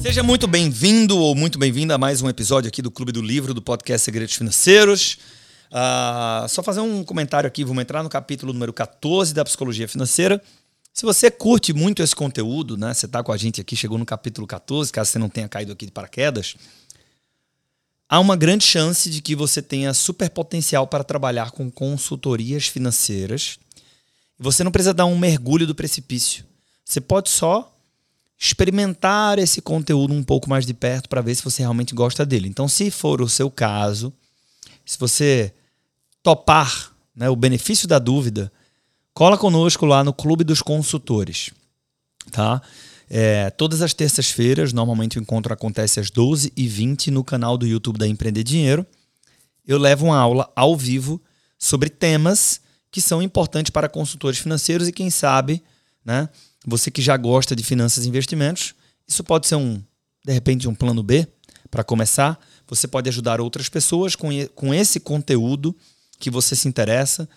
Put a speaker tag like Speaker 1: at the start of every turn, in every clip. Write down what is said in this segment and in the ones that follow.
Speaker 1: Seja muito bem-vindo ou muito bem-vinda a mais um episódio aqui do Clube do Livro, do podcast Segredos Financeiros. Uh, só fazer um comentário aqui, vamos entrar no capítulo número 14 da Psicologia Financeira. Se você curte muito esse conteúdo, né? Você está com a gente aqui, chegou no capítulo 14, caso você não tenha caído aqui de paraquedas, há uma grande chance de que você tenha super potencial para trabalhar com consultorias financeiras. Você não precisa dar um mergulho do precipício. Você pode só experimentar esse conteúdo um pouco mais de perto para ver se você realmente gosta dele. Então, se for o seu caso, se você topar né, o benefício da dúvida, cola conosco lá no Clube dos Consultores. Tá? É, todas as terças-feiras, normalmente o encontro acontece às 12h20 no canal do YouTube da Empreender Dinheiro. Eu levo uma aula ao vivo sobre temas que são importantes para consultores financeiros e quem sabe, né, você que já gosta de finanças e investimentos, isso pode ser um, de repente, um plano B para começar. Você pode ajudar outras pessoas com, com esse conteúdo que você se interessa,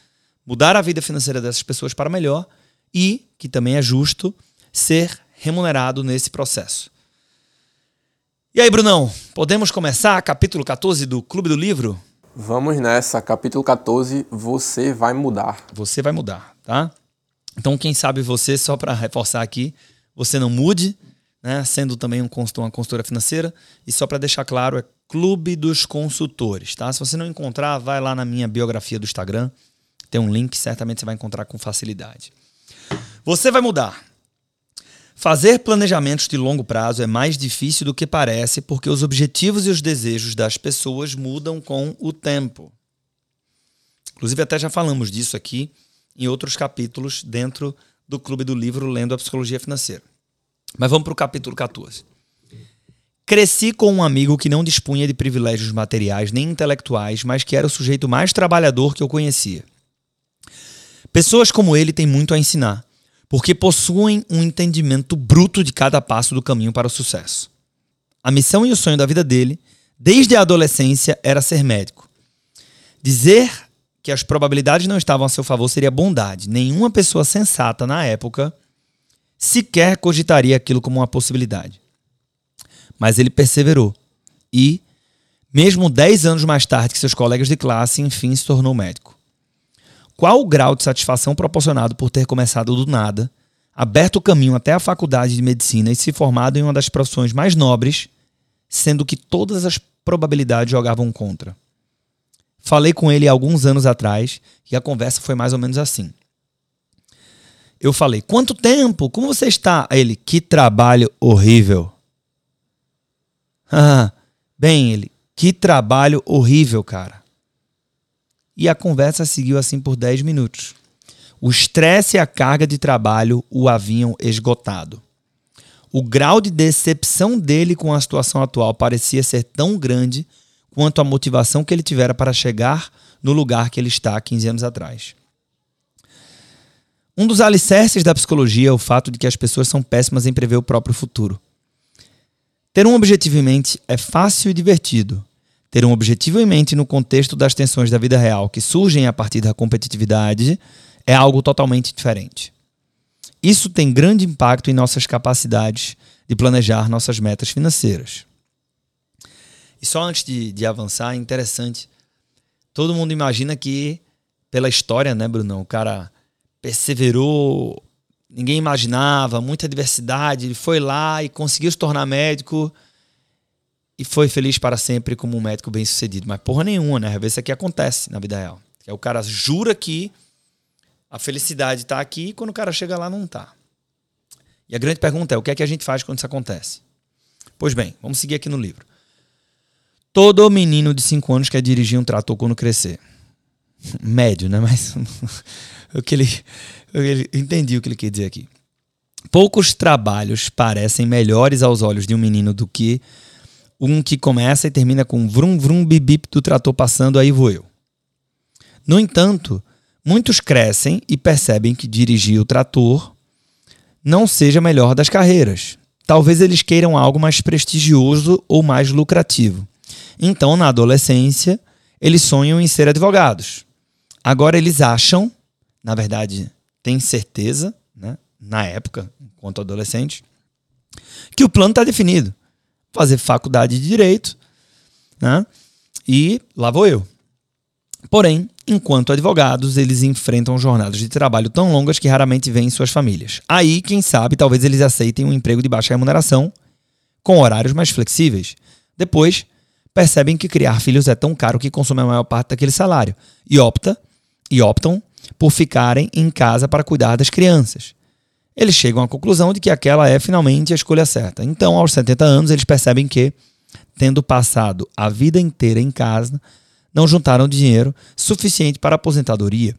Speaker 1: mudar a vida financeira dessas pessoas para melhor e, que também é justo, ser remunerado nesse processo. E aí, Brunão, podemos começar capítulo 14 do Clube do Livro?
Speaker 2: Vamos nessa, capítulo 14, você vai mudar.
Speaker 1: Você vai mudar, tá? Então, quem sabe você, só para reforçar aqui, você não mude, né? Sendo também um consultor, uma consultora financeira. E só para deixar claro, é Clube dos Consultores, tá? Se você não encontrar, vai lá na minha biografia do Instagram. Tem um link, certamente você vai encontrar com facilidade. Você vai mudar. Fazer planejamentos de longo prazo é mais difícil do que parece porque os objetivos e os desejos das pessoas mudam com o tempo. Inclusive, até já falamos disso aqui em outros capítulos dentro do Clube do Livro Lendo a Psicologia Financeira. Mas vamos para o capítulo 14. Cresci com um amigo que não dispunha de privilégios materiais nem intelectuais, mas que era o sujeito mais trabalhador que eu conhecia. Pessoas como ele têm muito a ensinar porque possuem um entendimento bruto de cada passo do caminho para o sucesso. A missão e o sonho da vida dele, desde a adolescência, era ser médico. Dizer que as probabilidades não estavam a seu favor seria bondade. Nenhuma pessoa sensata na época sequer cogitaria aquilo como uma possibilidade. Mas ele perseverou e, mesmo dez anos mais tarde que seus colegas de classe, enfim se tornou médico. Qual o grau de satisfação proporcionado por ter começado do nada, aberto o caminho até a faculdade de medicina e se formado em uma das profissões mais nobres, sendo que todas as probabilidades jogavam contra? Falei com ele alguns anos atrás e a conversa foi mais ou menos assim. Eu falei: Quanto tempo? Como você está? Ele: Que trabalho horrível. Ah, bem, ele: Que trabalho horrível, cara e a conversa seguiu assim por 10 minutos. O estresse e a carga de trabalho o haviam esgotado. O grau de decepção dele com a situação atual parecia ser tão grande quanto a motivação que ele tivera para chegar no lugar que ele está há 15 anos atrás. Um dos alicerces da psicologia é o fato de que as pessoas são péssimas em prever o próprio futuro. Ter um objetivo em mente é fácil e divertido, ter um objetivo em mente no contexto das tensões da vida real que surgem a partir da competitividade é algo totalmente diferente. Isso tem grande impacto em nossas capacidades de planejar nossas metas financeiras. E só antes de, de avançar, é interessante. Todo mundo imagina que, pela história, né, Brunão? O cara perseverou, ninguém imaginava, muita adversidade, ele foi lá e conseguiu se tornar médico e foi feliz para sempre como um médico bem sucedido. Mas porra nenhuma, né? Às vezes isso aqui acontece na vida real. É o cara jura que a felicidade está aqui e quando o cara chega lá não está. E a grande pergunta é: o que é que a gente faz quando isso acontece? Pois bem, vamos seguir aqui no livro. Todo menino de 5 anos quer dirigir um trator quando crescer. Médio, né? Mas o que ele, eu entendi o que ele quer dizer aqui. Poucos trabalhos parecem melhores aos olhos de um menino do que um que começa e termina com vrum vrum bip do trator passando, aí vou eu. No entanto, muitos crescem e percebem que dirigir o trator não seja a melhor das carreiras. Talvez eles queiram algo mais prestigioso ou mais lucrativo. Então, na adolescência, eles sonham em ser advogados. Agora eles acham, na verdade, têm certeza, né, na época, enquanto adolescente, que o plano está definido. Fazer faculdade de direito, né? E lá vou eu. Porém, enquanto advogados, eles enfrentam jornadas de trabalho tão longas que raramente vêm suas famílias. Aí, quem sabe, talvez eles aceitem um emprego de baixa remuneração, com horários mais flexíveis. Depois, percebem que criar filhos é tão caro que consome a maior parte daquele salário e opta e optam por ficarem em casa para cuidar das crianças. Eles chegam à conclusão de que aquela é finalmente a escolha certa. Então, aos 70 anos, eles percebem que, tendo passado a vida inteira em casa, não juntaram dinheiro suficiente para a aposentadoria.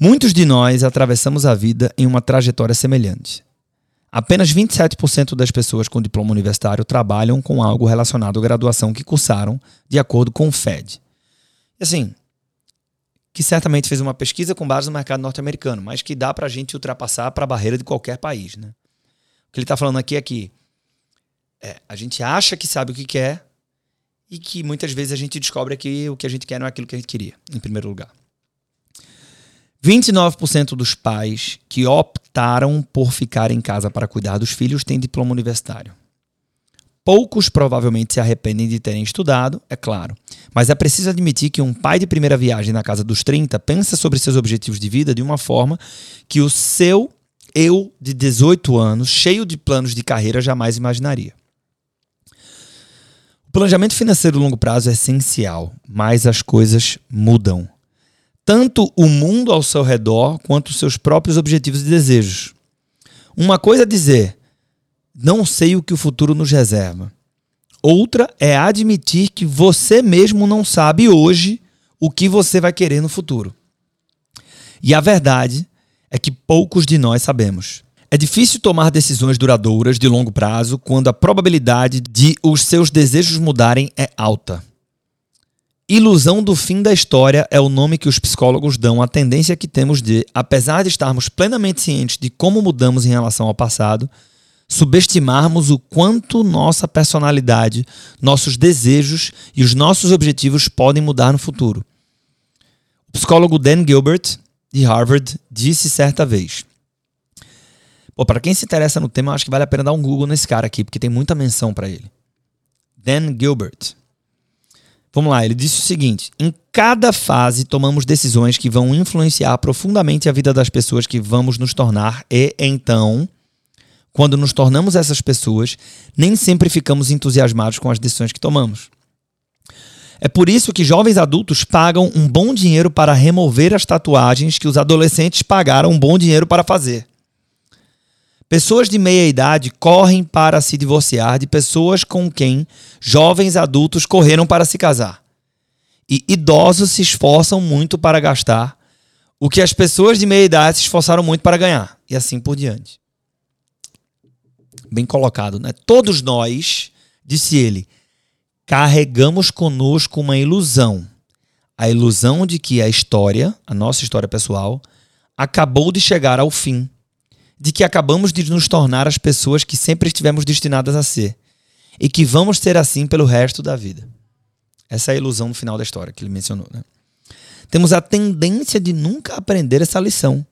Speaker 1: Muitos de nós atravessamos a vida em uma trajetória semelhante. Apenas 27% das pessoas com diploma universitário trabalham com algo relacionado à graduação que cursaram, de acordo com o FED. Assim, que certamente fez uma pesquisa com base no mercado norte-americano, mas que dá para a gente ultrapassar para a barreira de qualquer país. Né? O que ele está falando aqui é que é, a gente acha que sabe o que quer e que muitas vezes a gente descobre que o que a gente quer não é aquilo que a gente queria, em primeiro lugar. 29% dos pais que optaram por ficar em casa para cuidar dos filhos têm diploma universitário. Poucos provavelmente se arrependem de terem estudado, é claro, mas é preciso admitir que um pai de primeira viagem na casa dos 30 pensa sobre seus objetivos de vida de uma forma que o seu eu de 18 anos, cheio de planos de carreira, jamais imaginaria. O planejamento financeiro a longo prazo é essencial, mas as coisas mudam tanto o mundo ao seu redor quanto os seus próprios objetivos e desejos. Uma coisa é dizer, não sei o que o futuro nos reserva. Outra é admitir que você mesmo não sabe hoje o que você vai querer no futuro. E a verdade é que poucos de nós sabemos. É difícil tomar decisões duradouras de longo prazo quando a probabilidade de os seus desejos mudarem é alta. Ilusão do fim da história é o nome que os psicólogos dão à tendência que temos de, apesar de estarmos plenamente cientes de como mudamos em relação ao passado, subestimarmos o quanto nossa personalidade, nossos desejos e os nossos objetivos podem mudar no futuro. O psicólogo Dan Gilbert, de Harvard, disse certa vez. Para quem se interessa no tema, acho que vale a pena dar um Google nesse cara aqui, porque tem muita menção para ele. Dan Gilbert. Vamos lá, ele disse o seguinte: em cada fase tomamos decisões que vão influenciar profundamente a vida das pessoas que vamos nos tornar, e então, quando nos tornamos essas pessoas, nem sempre ficamos entusiasmados com as decisões que tomamos. É por isso que jovens adultos pagam um bom dinheiro para remover as tatuagens que os adolescentes pagaram um bom dinheiro para fazer. Pessoas de meia idade correm para se divorciar de pessoas com quem jovens adultos correram para se casar. E idosos se esforçam muito para gastar o que as pessoas de meia idade se esforçaram muito para ganhar. E assim por diante. Bem colocado, né? Todos nós, disse ele, carregamos conosco uma ilusão. A ilusão de que a história, a nossa história pessoal, acabou de chegar ao fim de que acabamos de nos tornar as pessoas que sempre estivemos destinadas a ser e que vamos ser assim pelo resto da vida. Essa é a ilusão no final da história que ele mencionou. Né? Temos a tendência de nunca aprender essa lição.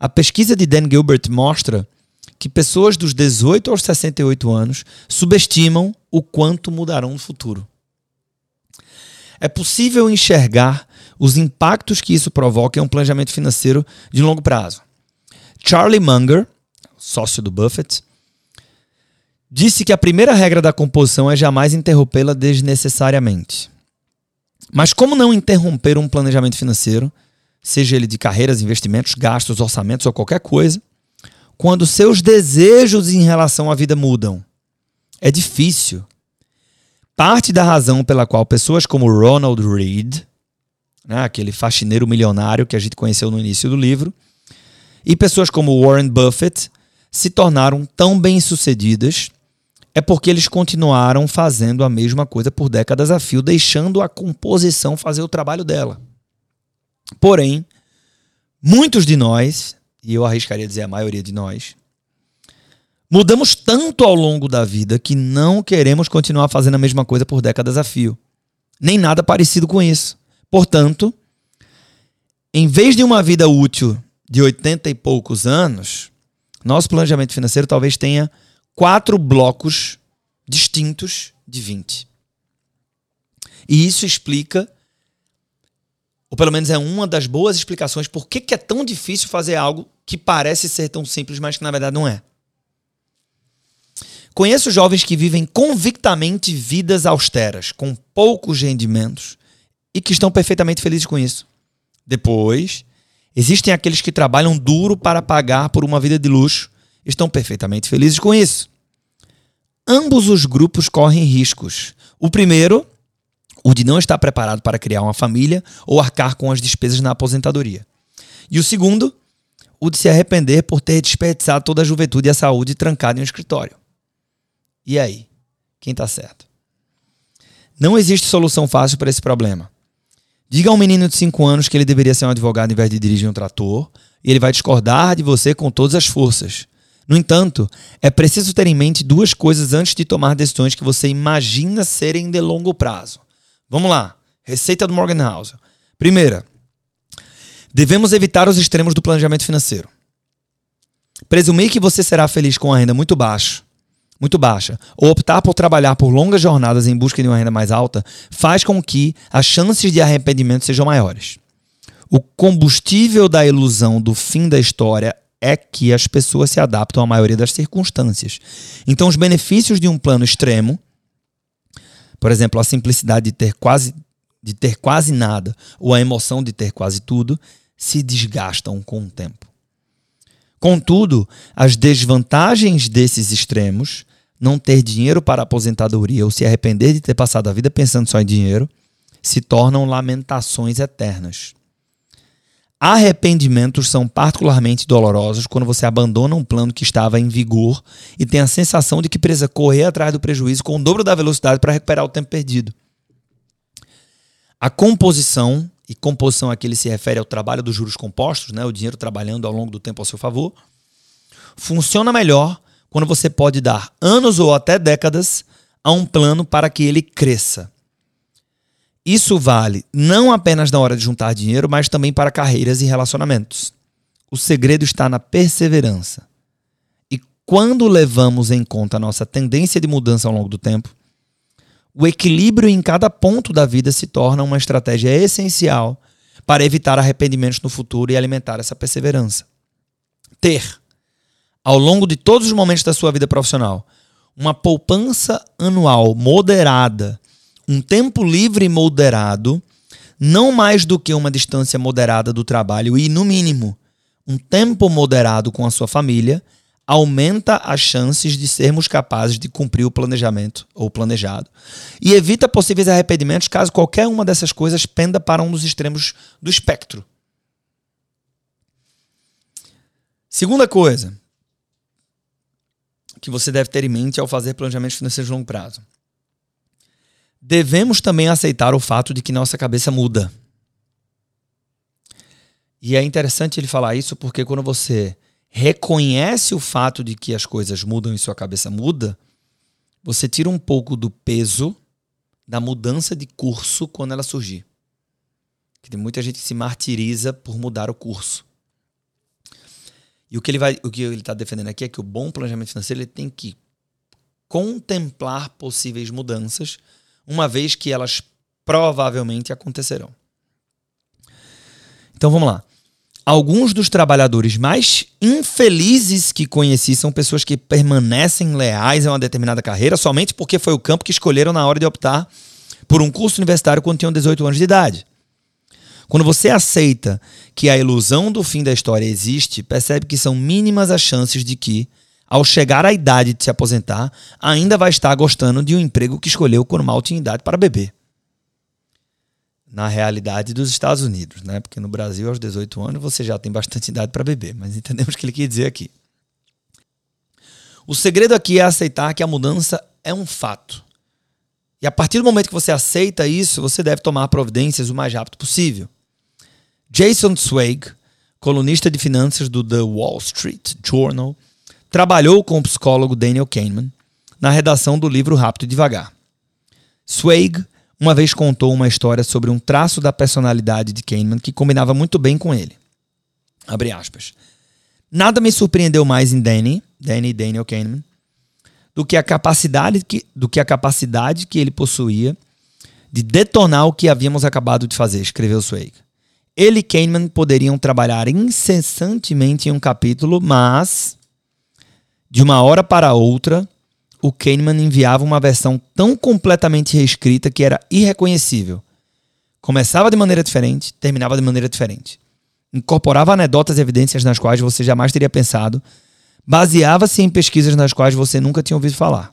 Speaker 1: A pesquisa de Dan Gilbert mostra que pessoas dos 18 aos 68 anos subestimam o quanto mudarão no futuro. É possível enxergar os impactos que isso provoca em um planejamento financeiro de longo prazo. Charlie Munger, sócio do Buffett, disse que a primeira regra da composição é jamais interrompê-la desnecessariamente. Mas como não interromper um planejamento financeiro, seja ele de carreiras, investimentos, gastos, orçamentos ou qualquer coisa, quando seus desejos em relação à vida mudam? É difícil. Parte da razão pela qual pessoas como Ronald Reed, né, aquele faxineiro milionário que a gente conheceu no início do livro, e pessoas como Warren Buffett se tornaram tão bem-sucedidas é porque eles continuaram fazendo a mesma coisa por décadas a fio, deixando a composição fazer o trabalho dela. Porém, muitos de nós, e eu arriscaria dizer a maioria de nós, mudamos tanto ao longo da vida que não queremos continuar fazendo a mesma coisa por décadas a fio. Nem nada parecido com isso. Portanto, em vez de uma vida útil de 80 e poucos anos, nosso planejamento financeiro talvez tenha quatro blocos distintos de 20. E isso explica, ou pelo menos é uma das boas explicações, por que, é tão difícil fazer algo que parece ser tão simples, mas que na verdade não é. Conheço jovens que vivem convictamente vidas austeras, com poucos rendimentos e que estão perfeitamente felizes com isso. Depois, existem aqueles que trabalham duro para pagar por uma vida de luxo e estão perfeitamente felizes com isso. Ambos os grupos correm riscos. O primeiro, o de não estar preparado para criar uma família ou arcar com as despesas na aposentadoria. E o segundo, o de se arrepender por ter desperdiçado toda a juventude e a saúde trancado em um escritório. E aí? Quem está certo? Não existe solução fácil para esse problema. Diga a um menino de 5 anos que ele deveria ser um advogado em vez de dirigir um trator, e ele vai discordar de você com todas as forças. No entanto, é preciso ter em mente duas coisas antes de tomar decisões que você imagina serem de longo prazo. Vamos lá. Receita do Morgan House. Primeira, devemos evitar os extremos do planejamento financeiro. Presumir que você será feliz com a renda muito baixa muito baixa, ou optar por trabalhar por longas jornadas em busca de uma renda mais alta, faz com que as chances de arrependimento sejam maiores. O combustível da ilusão do fim da história é que as pessoas se adaptam à maioria das circunstâncias. Então, os benefícios de um plano extremo, por exemplo, a simplicidade de ter quase, de ter quase nada ou a emoção de ter quase tudo, se desgastam com o tempo. Contudo, as desvantagens desses extremos não ter dinheiro para aposentadoria ou se arrepender de ter passado a vida pensando só em dinheiro, se tornam lamentações eternas. Arrependimentos são particularmente dolorosos quando você abandona um plano que estava em vigor e tem a sensação de que precisa correr atrás do prejuízo com o dobro da velocidade para recuperar o tempo perdido. A composição, e composição aqui ele se refere ao trabalho dos juros compostos, né, o dinheiro trabalhando ao longo do tempo ao seu favor, funciona melhor quando você pode dar anos ou até décadas a um plano para que ele cresça. Isso vale não apenas na hora de juntar dinheiro, mas também para carreiras e relacionamentos. O segredo está na perseverança. E quando levamos em conta a nossa tendência de mudança ao longo do tempo, o equilíbrio em cada ponto da vida se torna uma estratégia essencial para evitar arrependimentos no futuro e alimentar essa perseverança. Ter ao longo de todos os momentos da sua vida profissional, uma poupança anual moderada, um tempo livre moderado, não mais do que uma distância moderada do trabalho e, no mínimo, um tempo moderado com a sua família, aumenta as chances de sermos capazes de cumprir o planejamento ou planejado e evita possíveis arrependimentos caso qualquer uma dessas coisas penda para um dos extremos do espectro. Segunda coisa, que você deve ter em mente ao fazer planejamentos financeiros de longo prazo. Devemos também aceitar o fato de que nossa cabeça muda. E é interessante ele falar isso porque quando você reconhece o fato de que as coisas mudam e sua cabeça muda, você tira um pouco do peso da mudança de curso quando ela surgir. Que tem muita gente que se martiriza por mudar o curso. E o que ele vai, o que ele está defendendo aqui é que o bom planejamento financeiro ele tem que contemplar possíveis mudanças, uma vez que elas provavelmente acontecerão. Então vamos lá. Alguns dos trabalhadores mais infelizes que conheci são pessoas que permanecem leais a uma determinada carreira somente porque foi o campo que escolheram na hora de optar por um curso universitário quando tinham 18 anos de idade. Quando você aceita que a ilusão do fim da história existe, percebe que são mínimas as chances de que, ao chegar à idade de se aposentar, ainda vai estar gostando de um emprego que escolheu quando mal tinha idade para beber. Na realidade dos Estados Unidos, né? Porque no Brasil, aos 18 anos, você já tem bastante idade para beber, mas entendemos o que ele quer dizer aqui. O segredo aqui é aceitar que a mudança é um fato. E a partir do momento que você aceita isso, você deve tomar providências o mais rápido possível. Jason Zweig, colunista de finanças do The Wall Street Journal, trabalhou com o psicólogo Daniel Kahneman na redação do livro Rápido e Devagar. Zweig, uma vez contou uma história sobre um traço da personalidade de Kahneman que combinava muito bem com ele. Abre aspas. Nada me surpreendeu mais em Danny, Danny Daniel Kahneman, do que a capacidade que, do que a capacidade que ele possuía de detonar o que havíamos acabado de fazer, escreveu Zweig. Ele e Kahneman poderiam trabalhar incessantemente em um capítulo, mas de uma hora para outra, o Kahneman enviava uma versão tão completamente reescrita que era irreconhecível. Começava de maneira diferente, terminava de maneira diferente. Incorporava anedotas e evidências nas quais você jamais teria pensado, baseava-se em pesquisas nas quais você nunca tinha ouvido falar.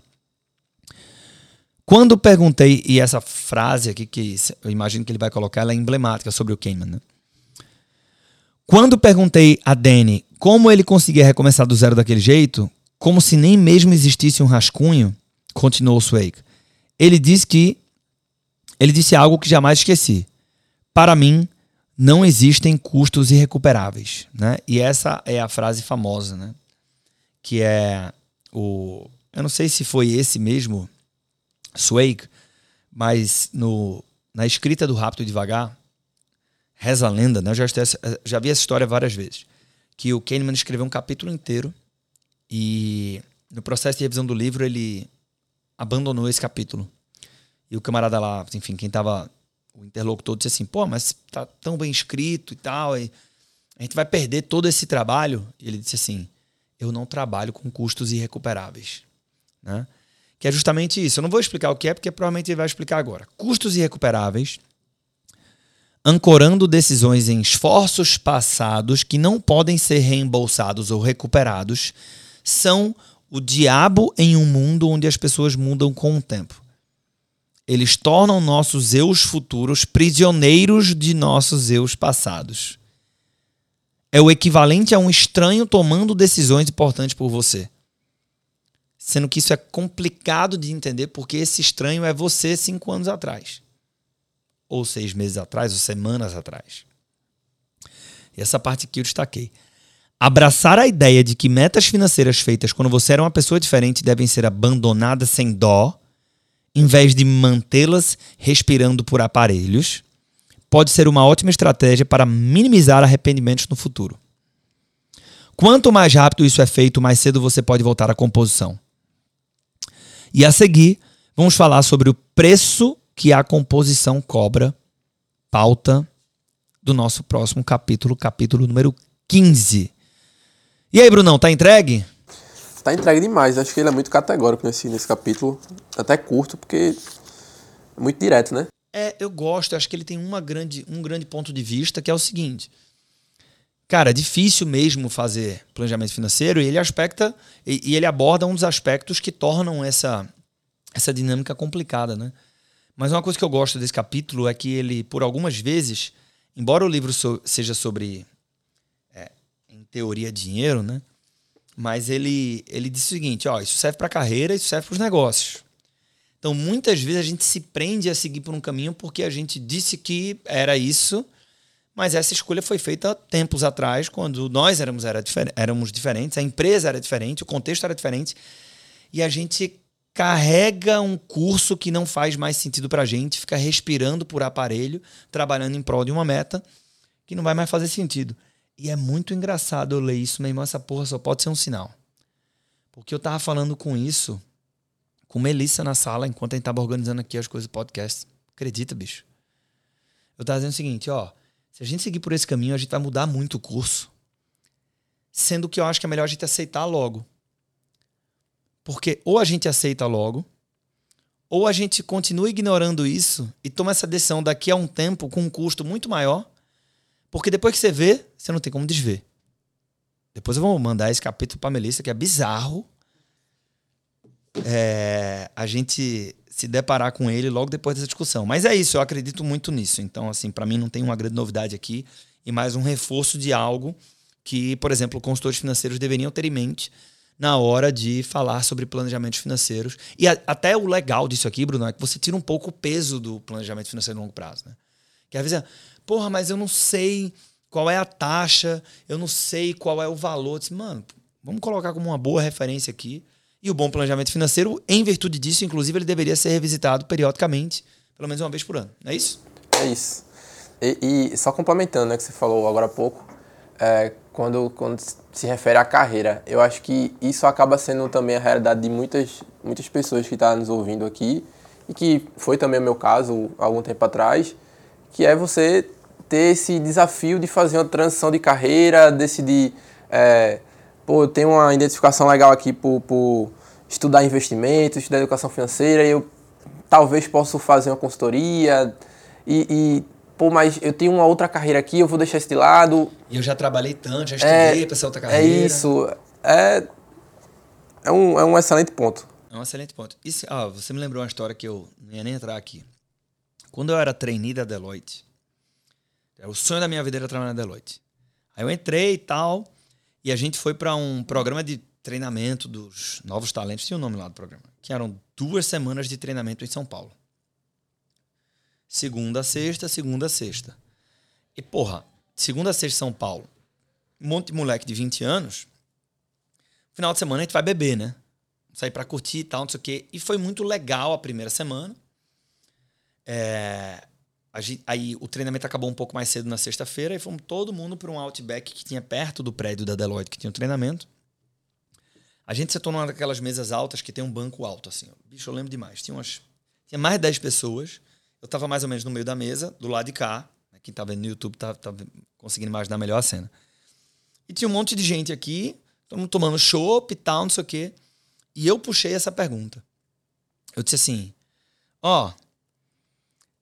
Speaker 1: Quando perguntei, e essa frase aqui que eu imagino que ele vai colocar, ela é emblemática sobre o Kahneman. Né? Quando perguntei a Danny como ele conseguia recomeçar do zero daquele jeito, como se nem mesmo existisse um rascunho, continuou Swake. Ele disse que ele disse algo que jamais esqueci. Para mim, não existem custos irrecuperáveis, né? E essa é a frase famosa, né? Que é o eu não sei se foi esse mesmo Swake, mas no, na escrita do Rápido e Devagar, reza a lenda, né? Eu já, já vi essa história várias vezes, que o Kahneman escreveu um capítulo inteiro e no processo de revisão do livro ele abandonou esse capítulo. E o camarada lá, enfim, quem estava o interlocutor disse assim: "Pô, mas tá tão bem escrito e tal, e a gente vai perder todo esse trabalho". E ele disse assim: "Eu não trabalho com custos irrecuperáveis", né? que é justamente isso. Eu não vou explicar o que é, porque provavelmente ele vai explicar agora. Custos irrecuperáveis, ancorando decisões em esforços passados que não podem ser reembolsados ou recuperados, são o diabo em um mundo onde as pessoas mudam com o tempo. Eles tornam nossos eus futuros prisioneiros de nossos eus passados. É o equivalente a um estranho tomando decisões importantes por você sendo que isso é complicado de entender porque esse estranho é você cinco anos atrás, ou seis meses atrás, ou semanas atrás. E essa parte aqui eu destaquei. Abraçar a ideia de que metas financeiras feitas quando você era uma pessoa diferente devem ser abandonadas sem dó, em vez de mantê-las respirando por aparelhos, pode ser uma ótima estratégia para minimizar arrependimentos no futuro. Quanto mais rápido isso é feito, mais cedo você pode voltar à composição. E a seguir, vamos falar sobre o preço que a composição cobra, pauta do nosso próximo capítulo, capítulo número 15. E aí, Brunão, tá entregue?
Speaker 2: Tá entregue demais. Acho que ele é muito categórico nesse, nesse capítulo. Até curto, porque é muito direto, né?
Speaker 1: É, eu gosto. Acho que ele tem uma grande, um grande ponto de vista, que é o seguinte. Cara, é difícil mesmo fazer planejamento financeiro e ele aspecta e, e, ele aborda um dos aspectos que tornam essa, essa dinâmica complicada, né? Mas uma coisa que eu gosto desse capítulo é que ele, por algumas vezes, embora o livro so, seja sobre, teoria, dinheiro, né? Mas ele, ele diz o seguinte: ó, isso serve para carreira, isso serve para os negócios. Então, muitas vezes a gente se prende a seguir por um caminho porque a gente disse que era isso mas essa escolha foi feita tempos atrás, quando nós éramos, era difer éramos diferentes, a empresa era diferente, o contexto era diferente, e a gente carrega um curso que não faz mais sentido para a gente, fica respirando por aparelho, trabalhando em prol de uma meta que não vai mais fazer sentido. E é muito engraçado eu ler isso, meu irmão, essa porra só pode ser um sinal. Porque eu tava falando com isso com Melissa na sala, enquanto a gente tava organizando aqui as coisas do podcast. Acredita, bicho? Eu tava dizendo o seguinte, ó, se a gente seguir por esse caminho, a gente vai mudar muito o curso. Sendo que eu acho que é melhor a gente aceitar logo. Porque ou a gente aceita logo, ou a gente continua ignorando isso e toma essa decisão daqui a um tempo com um custo muito maior, porque depois que você vê, você não tem como desver. Depois eu vou mandar esse capítulo para Melissa, que é bizarro. É, a gente se deparar com ele logo depois dessa discussão. Mas é isso, eu acredito muito nisso. Então, assim, para mim não tem uma grande novidade aqui e mais um reforço de algo que, por exemplo, consultores financeiros deveriam ter em mente na hora de falar sobre planejamentos financeiros. E a, até o legal disso aqui, Bruno, é que você tira um pouco o peso do planejamento financeiro a longo prazo, né? Que às vezes é, porra, mas eu não sei qual é a taxa, eu não sei qual é o valor. Disse, Mano, vamos colocar como uma boa referência aqui e o bom planejamento financeiro, em virtude disso, inclusive, ele deveria ser revisitado periodicamente pelo menos uma vez por ano. É isso?
Speaker 2: É isso. E, e só complementando, né, que você falou agora há pouco, é, quando, quando se refere à carreira, eu acho que isso acaba sendo também a realidade de muitas, muitas pessoas que estão nos ouvindo aqui, e que foi também o meu caso algum tempo atrás, que é você ter esse desafio de fazer uma transição de carreira, decidir, é, pô, eu tenho uma identificação legal aqui por, por estudar investimentos, estudar educação financeira, e eu talvez possa fazer uma consultoria, e, e pô, mas eu tenho uma outra carreira aqui, eu vou deixar isso de lado.
Speaker 1: E eu já trabalhei tanto, já estudei é, para essa outra carreira.
Speaker 2: É isso. É, é, um, é um excelente ponto.
Speaker 1: É um excelente ponto. Se, ah, você me lembrou uma história que eu não ia nem entrar aqui. Quando eu era trainee da Deloitte, o sonho da minha vida era trabalhar na Deloitte. Aí eu entrei e tal, e a gente foi para um programa de treinamento dos novos talentos, tinha o um nome lá do programa, que eram duas semanas de treinamento em São Paulo. Segunda sexta, segunda sexta. E, porra, segunda sexta São Paulo. Um monte de moleque de 20 anos. Final de semana a gente vai beber, né? Sair pra curtir e tal, não sei o quê. E foi muito legal a primeira semana. É, gente, aí o treinamento acabou um pouco mais cedo na sexta-feira e fomos todo mundo para um Outback que tinha perto do prédio da Deloitte, que tinha o treinamento. A gente sentou numa daquelas mesas altas que tem um banco alto, assim. Bicho, eu lembro demais. Tinha umas. Tinha mais de 10 pessoas. Eu tava mais ou menos no meio da mesa, do lado de cá. Quem tá vendo no YouTube tá, tá conseguindo imaginar melhor a cena. E tinha um monte de gente aqui, todo mundo tomando chopp e tal, não sei o quê. E eu puxei essa pergunta. Eu disse assim: Ó, oh,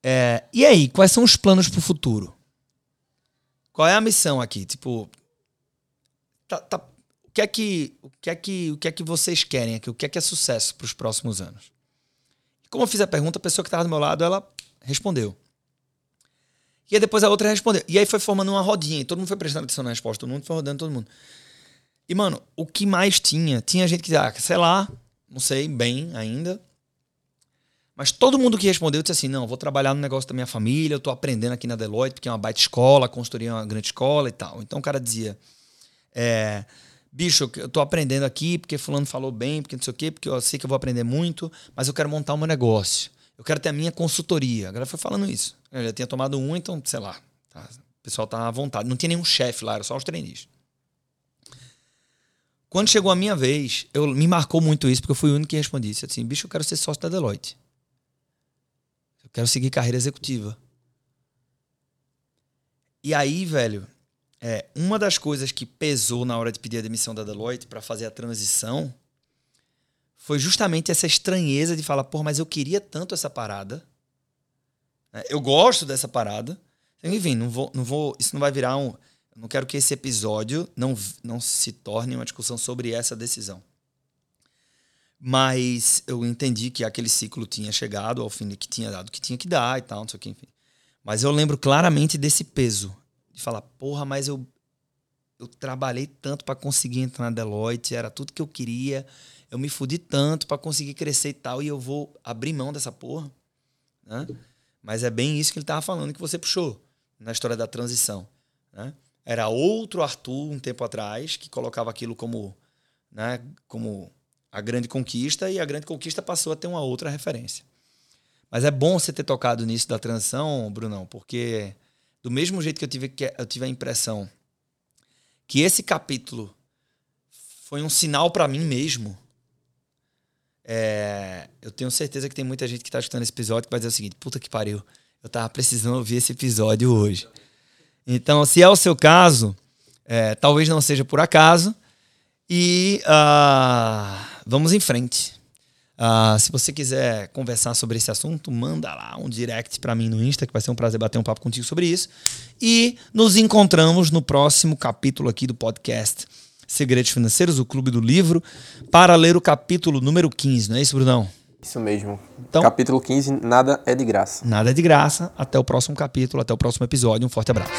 Speaker 1: é, e aí, quais são os planos pro futuro? Qual é a missão aqui? Tipo, tá, tá, o que é que o que é que o que é que vocês querem aqui? O que é que é sucesso para os próximos anos? como eu fiz a pergunta, a pessoa que estava do meu lado, ela respondeu. E aí depois a outra respondeu. E aí foi formando uma rodinha. Todo mundo foi prestando atenção na resposta. Todo mundo foi rodando todo mundo. E, mano, o que mais tinha? Tinha gente que ah, sei lá, não sei bem ainda. Mas todo mundo que respondeu disse assim: não, vou trabalhar no negócio da minha família, eu tô aprendendo aqui na Deloitte, porque é uma baita escola, construir uma grande escola e tal. Então o cara dizia: é, bicho, eu tô aprendendo aqui porque fulano falou bem, porque não sei o quê, porque eu sei que eu vou aprender muito, mas eu quero montar o meu negócio. Eu quero ter a minha consultoria. A galera foi falando isso. Eu já tinha tomado um, então, sei lá. Tá, o pessoal tá à vontade. Não tinha nenhum chefe lá, era só os trainees. Quando chegou a minha vez, eu me marcou muito isso, porque eu fui o único que respondi. Disse assim, bicho, eu quero ser sócio da Deloitte. Quero seguir carreira executiva. E aí, velho, é, uma das coisas que pesou na hora de pedir a demissão da Deloitte para fazer a transição foi justamente essa estranheza de falar, pô, mas eu queria tanto essa parada. Né? Eu gosto dessa parada. Enfim, não vou, não vou, isso não vai virar um. Não quero que esse episódio não, não se torne uma discussão sobre essa decisão. Mas eu entendi que aquele ciclo tinha chegado ao fim que tinha dado o que tinha que dar e tal, não sei o que, enfim. Mas eu lembro claramente desse peso. De falar, porra, mas eu, eu trabalhei tanto para conseguir entrar na Deloitte, era tudo que eu queria eu me fudi tanto para conseguir crescer e tal, e eu vou abrir mão dessa porra. Né? Mas é bem isso que ele tava falando que você puxou na história da transição. Né? Era outro Arthur um tempo atrás que colocava aquilo como, né, como a grande conquista e a grande conquista passou a ter uma outra referência. Mas é bom você ter tocado nisso da transição, Brunão, porque do mesmo jeito que eu tive, que eu tive a impressão que esse capítulo foi um sinal para mim mesmo é, eu tenho certeza que tem muita gente que está escutando esse episódio que vai dizer o seguinte: puta que pariu, eu tava precisando ouvir esse episódio hoje. Então, se é o seu caso, é, talvez não seja por acaso. E uh, vamos em frente. Uh, se você quiser conversar sobre esse assunto, manda lá um direct para mim no Insta, que vai ser um prazer bater um papo contigo sobre isso. E nos encontramos no próximo capítulo aqui do podcast Segredos Financeiros, o Clube do Livro, para ler o capítulo número 15, não é isso, Brunão?
Speaker 2: Isso mesmo. Então, capítulo 15, nada é de graça.
Speaker 1: Nada é de graça. Até o próximo capítulo, até o próximo episódio. Um forte abraço.